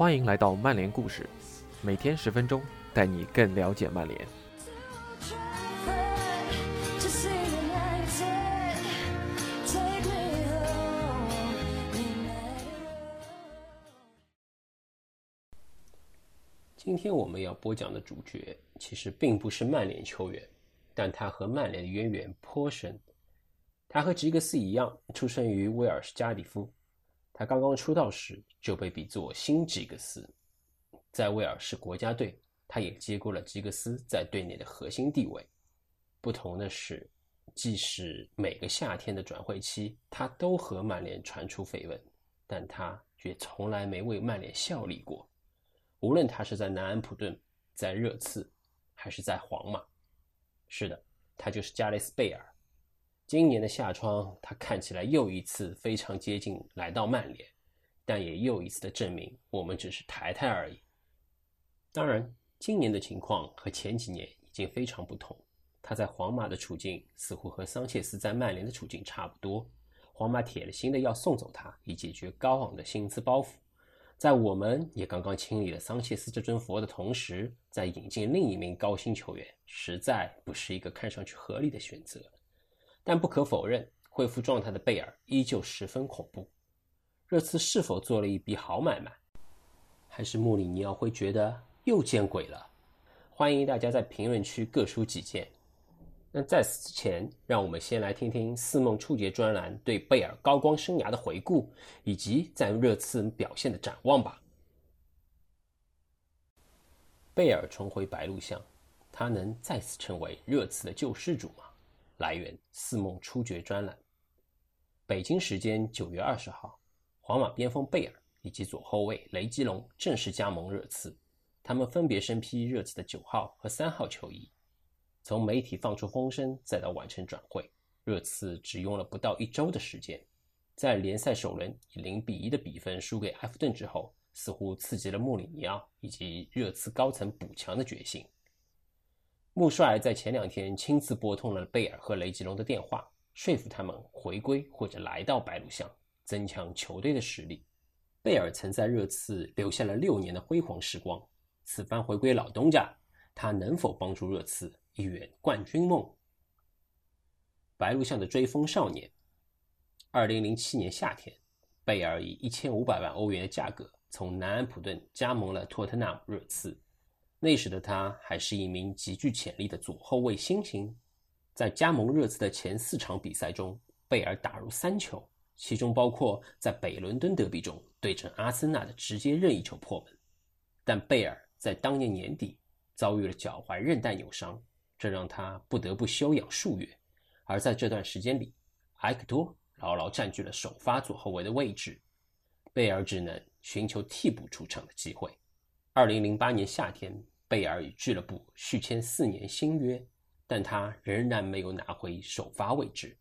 欢迎来到曼联故事，每天十分钟，带你更了解曼联。今天我们要播讲的主角其实并不是曼联球员，但他和曼联的渊源颇深。他和吉格斯一样，出生于威尔士加里夫。他刚刚出道时就被比作新吉格斯，在威尔士国家队，他也接过了吉格斯在队内的核心地位。不同的是，即使每个夏天的转会期，他都和曼联传出绯闻，但他却从来没为曼联效力过。无论他是在南安普顿、在热刺，还是在皇马，是的，他就是加雷斯·贝尔。今年的夏窗，他看起来又一次非常接近来到曼联，但也又一次的证明我们只是抬抬而已。当然，今年的情况和前几年已经非常不同。他在皇马的处境似乎和桑切斯在曼联的处境差不多。皇马铁了心的要送走他，以解决高昂的薪资包袱。在我们也刚刚清理了桑切斯这尊佛的同时，再引进另一名高薪球员，实在不是一个看上去合理的选择。但不可否认，恢复状态的贝尔依旧十分恐怖。热刺是否做了一笔好买卖，还是穆里尼奥会觉得又见鬼了？欢迎大家在评论区各抒己见。那在此之前，让我们先来听听四梦触觉专栏对贝尔高光生涯的回顾，以及在热刺表现的展望吧。贝尔重回白鹿巷，他能再次成为热刺的救世主吗？来源：四梦初觉专栏。北京时间九月二十号，皇马边锋贝尔以及左后卫雷吉隆正式加盟热刺，他们分别身披热刺的九号和三号球衣。从媒体放出风声，再到完成转会，热刺只用了不到一周的时间。在联赛首轮以零比一的比分输给埃弗顿之后，似乎刺激了穆里尼奥以及热刺高层补强的决心。穆帅在前两天亲自拨通了贝尔和雷吉隆的电话，说服他们回归或者来到白鹿巷，增强球队的实力。贝尔曾在热刺留下了六年的辉煌时光，此番回归老东家，他能否帮助热刺？一圆冠军梦。白鹿巷的追风少年。二零零七年夏天，贝尔以一千五百万欧元的价格从南安普顿加盟了托特纳姆热刺。那时的他还是一名极具潜力的左后卫新星。在加盟热刺的前四场比赛中，贝尔打入三球，其中包括在北伦敦德比中对阵阿森纳的直接任意球破门。但贝尔在当年年底遭遇了脚踝韧带扭伤。这让他不得不休养数月，而在这段时间里，埃克多牢牢占据了首发左后卫的位置，贝尔只能寻求替补出场的机会。二零零八年夏天，贝尔与俱乐部续签四年新约，但他仍然没有拿回首发位置。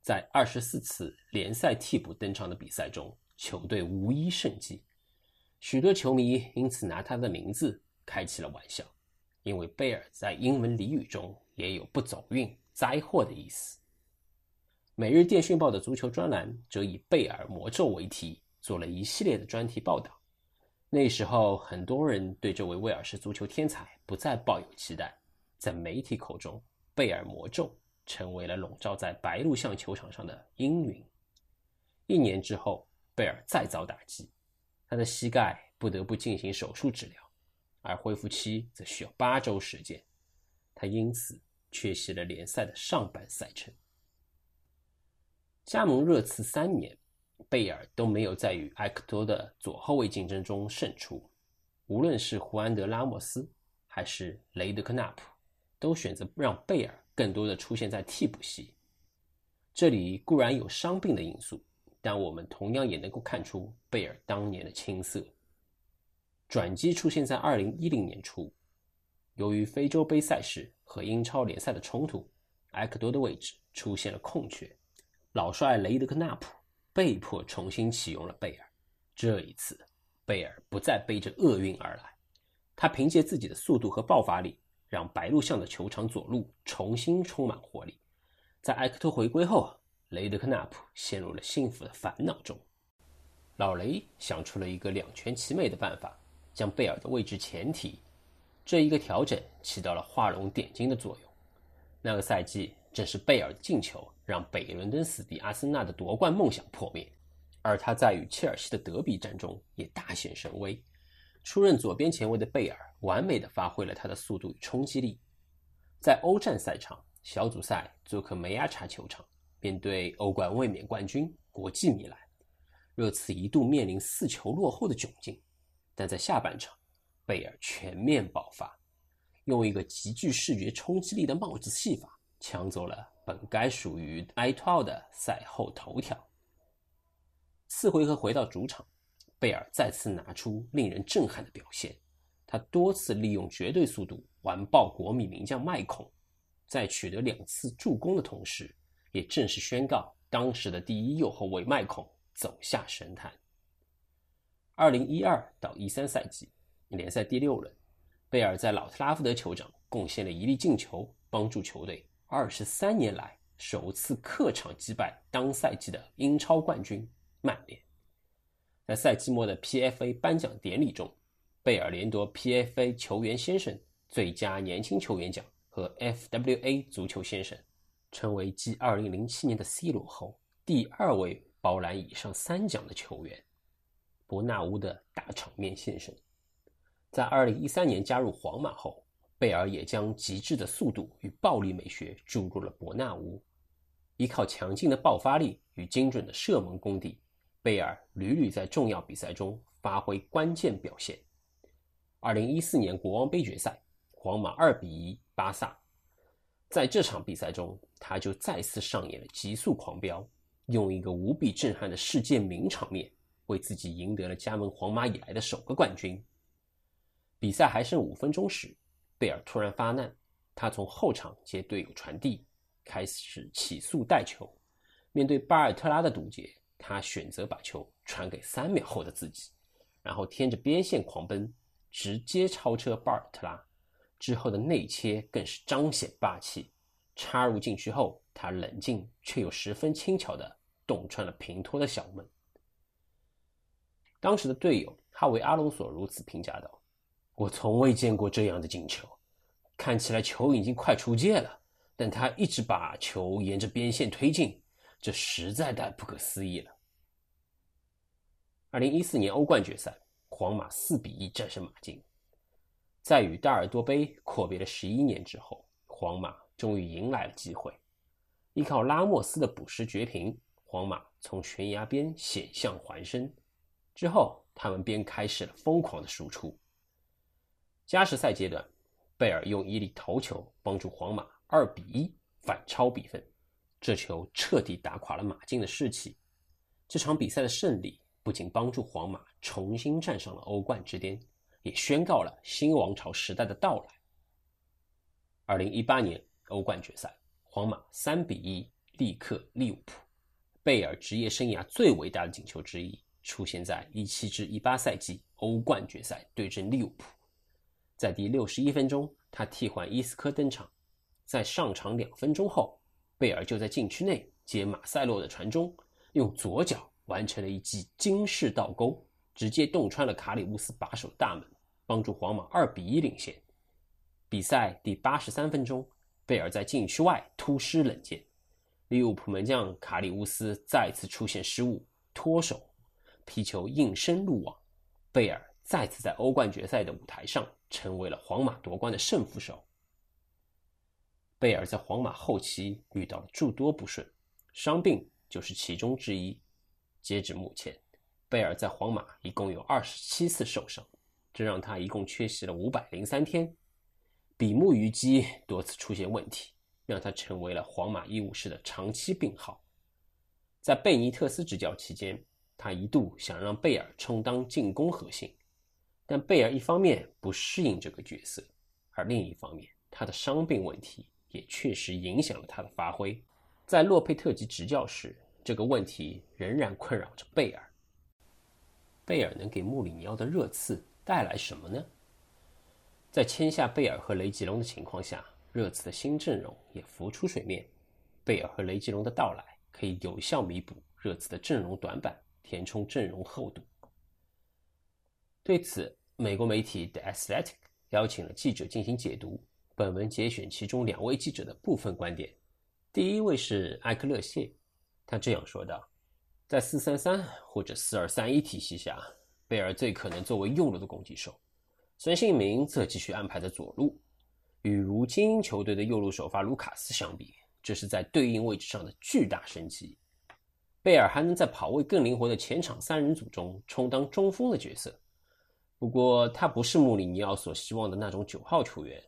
在二十四次联赛替补登场的比赛中，球队无一胜绩，许多球迷因此拿他的名字开起了玩笑。因为贝尔在英文俚语中也有不走运、灾祸的意思。每日电讯报的足球专栏则以“贝尔魔咒”为题，做了一系列的专题报道。那时候，很多人对这位威尔士足球天才不再抱有期待。在媒体口中，“贝尔魔咒”成为了笼罩在白鹿巷球场上的阴云。一年之后，贝尔再遭打击，他的膝盖不得不进行手术治疗。而恢复期则需要八周时间，他因此缺席了联赛的上半赛程。加盟热刺三年，贝尔都没有在与埃克多的左后卫竞争中胜出。无论是胡安德拉莫斯还是雷德克纳普，都选择让贝尔更多的出现在替补席。这里固然有伤病的因素，但我们同样也能够看出贝尔当年的青涩。转机出现在二零一零年初，由于非洲杯赛事和英超联赛的冲突，埃克多的位置出现了空缺，老帅雷德克纳普被迫重新启用了贝尔。这一次，贝尔不再背着厄运而来，他凭借自己的速度和爆发力，让白鹿巷的球场左路重新充满活力。在埃克托回归后，雷德克纳普陷入了幸福的烦恼中。老雷想出了一个两全其美的办法，将贝尔的位置前提。这一个调整起到了画龙点睛的作用。那个赛季正是贝尔进球让北伦敦死敌阿森纳的夺冠梦想破灭，而他在与切尔西的德比战中也大显神威。出任左边前卫的贝尔完美的发挥了他的速度与冲击力。在欧战赛场小组赛做客梅亚查球场，面对欧冠卫冕冠军国际米兰。热刺一度面临四球落后的窘境，但在下半场，贝尔全面爆发，用一个极具视觉冲击力的帽子戏法抢走了本该属于埃托奥的赛后头条。次回合回到主场，贝尔再次拿出令人震撼的表现，他多次利用绝对速度完爆国米名将麦孔，在取得两次助攻的同时，也正式宣告当时的第一右后卫麦孔。走下神坛。二零一二到一三赛季联赛第六轮，贝尔在老特拉福德球场贡献了一粒进球，帮助球队二十三年来首次客场击败当赛季的英超冠军曼联。在赛季末的 PFA 颁奖典礼中，贝尔连夺 PFA 球员先生、最佳年轻球员奖和 FWA 足球先生，成为继二零零七年的 C 罗后第二位。包揽以上三奖的球员，伯纳乌的大场面现身。在2013年加入皇马后，贝尔也将极致的速度与暴力美学注入了伯纳乌。依靠强劲的爆发力与精准的射门功底，贝尔屡屡在重要比赛中发挥关键表现。2014年国王杯决赛，皇马2比1巴萨，在这场比赛中，他就再次上演了极速狂飙。用一个无比震撼的世界名场面，为自己赢得了加盟皇马以来的首个冠军。比赛还剩五分钟时，贝尔突然发难，他从后场接队友传递，开始起速带球。面对巴尔特拉的堵截，他选择把球传给三秒后的自己，然后贴着边线狂奔，直接超车巴尔特拉。之后的内切更是彰显霸气，插入禁区后，他冷静却又十分轻巧的。洞穿了平托的小门。当时的队友哈维·阿隆索如此评价道：“我从未见过这样的进球，看起来球已经快出界了，但他一直把球沿着边线推进，这实在太不可思议了。”二零一四年欧冠决赛，皇马四比一战胜马竞。在与大尔多杯阔别了十一年之后，皇马终于迎来了机会，依靠拉莫斯的补时绝平。皇马从悬崖边险象环生，之后他们便开始了疯狂的输出。加时赛阶段，贝尔用一粒头球帮助皇马二比一反超比分，这球彻底打垮了马竞的士气。这场比赛的胜利不仅帮助皇马重新站上了欧冠之巅，也宣告了新王朝时代的到来。二零一八年欧冠决赛，皇马三比一力克利物浦。贝尔职业生涯最伟大的进球之一出现在一七至一八赛季欧冠决赛对阵利物浦，在第六十一分钟，他替换伊斯科登场，在上场两分钟后，贝尔就在禁区内接马塞洛的传中，用左脚完成了一记惊世倒钩，直接洞穿了卡里乌斯把守大门，帮助皇马二比一领先。比赛第八十三分钟，贝尔在禁区外突施冷箭。利物浦门将卡里乌斯再次出现失误，脱手，皮球应声入网。贝尔再次在欧冠决赛的舞台上成为了皇马夺冠的胜负手。贝尔在皇马后期遇到了诸多不顺，伤病就是其中之一。截止目前，贝尔在皇马一共有二十七次受伤，这让他一共缺席了五百零三天，比目鱼肌多次出现问题。让他成为了皇马医务室的长期病号。在贝尼特斯执教期间，他一度想让贝尔充当进攻核心，但贝尔一方面不适应这个角色，而另一方面，他的伤病问题也确实影响了他的发挥。在洛佩特吉执教时，这个问题仍然困扰着贝尔。贝尔能给穆里尼奥的热刺带来什么呢？在签下贝尔和雷吉隆的情况下。热刺的新阵容也浮出水面，贝尔和雷吉隆的到来可以有效弥补热刺的阵容短板，填充阵容厚度。对此，美国媒体 The Athletic 邀请了记者进行解读。本文节选其中两位记者的部分观点。第一位是艾克勒谢，他这样说道：“在四三三或者四二三一体系下，贝尔最可能作为右路的攻击手，孙兴民则继续安排在左路。与如今球队的右路首发卢卡斯相比，这是在对应位置上的巨大升级。贝尔还能在跑位更灵活的前场三人组中充当中锋的角色。不过，他不是穆里尼奥所希望的那种九号球员。”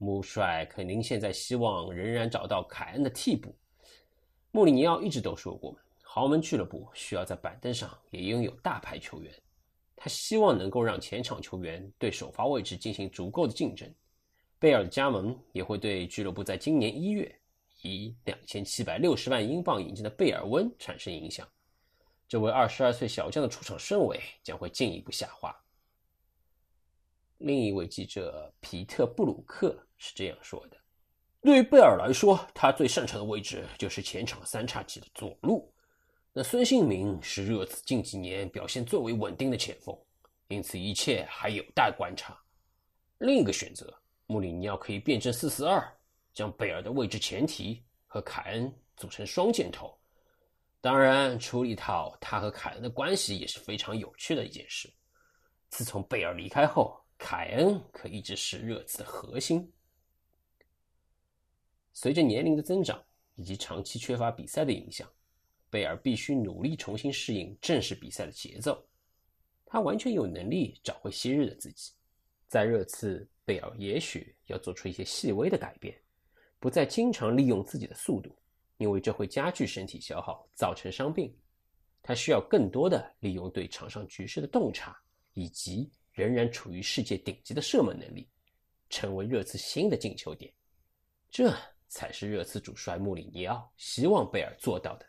穆帅肯定现在希望仍然找到凯恩的替补。穆里尼奥一直都说过，豪门俱乐部需要在板凳上也拥有大牌球员。他希望能够让前场球员对首发位置进行足够的竞争。贝尔的加盟也会对俱乐部在今年一月以两千七百六十万英镑引进的贝尔温产生影响。这位二十二岁小将的出场顺位将会进一步下滑。另一位记者皮特·布鲁克是这样说的：“对于贝尔来说，他最擅长的位置就是前场三叉戟的左路。那孙兴民是热刺近几年表现最为稳定的前锋，因此一切还有待观察。另一个选择，穆里尼奥可以变成四四二，将贝尔的位置前提和凯恩组成双箭头。当然，处理好他和凯恩的关系也是非常有趣的一件事。自从贝尔离开后。”凯恩可一直是热刺的核心。随着年龄的增长以及长期缺乏比赛的影响，贝尔必须努力重新适应正式比赛的节奏。他完全有能力找回昔日的自己。在热刺，贝尔也许要做出一些细微的改变，不再经常利用自己的速度，因为这会加剧身体消耗，造成伤病。他需要更多的利用对场上局势的洞察以及。仍然处于世界顶级的射门能力，成为热刺新的进球点，这才是热刺主帅穆里尼奥希望贝尔做到的。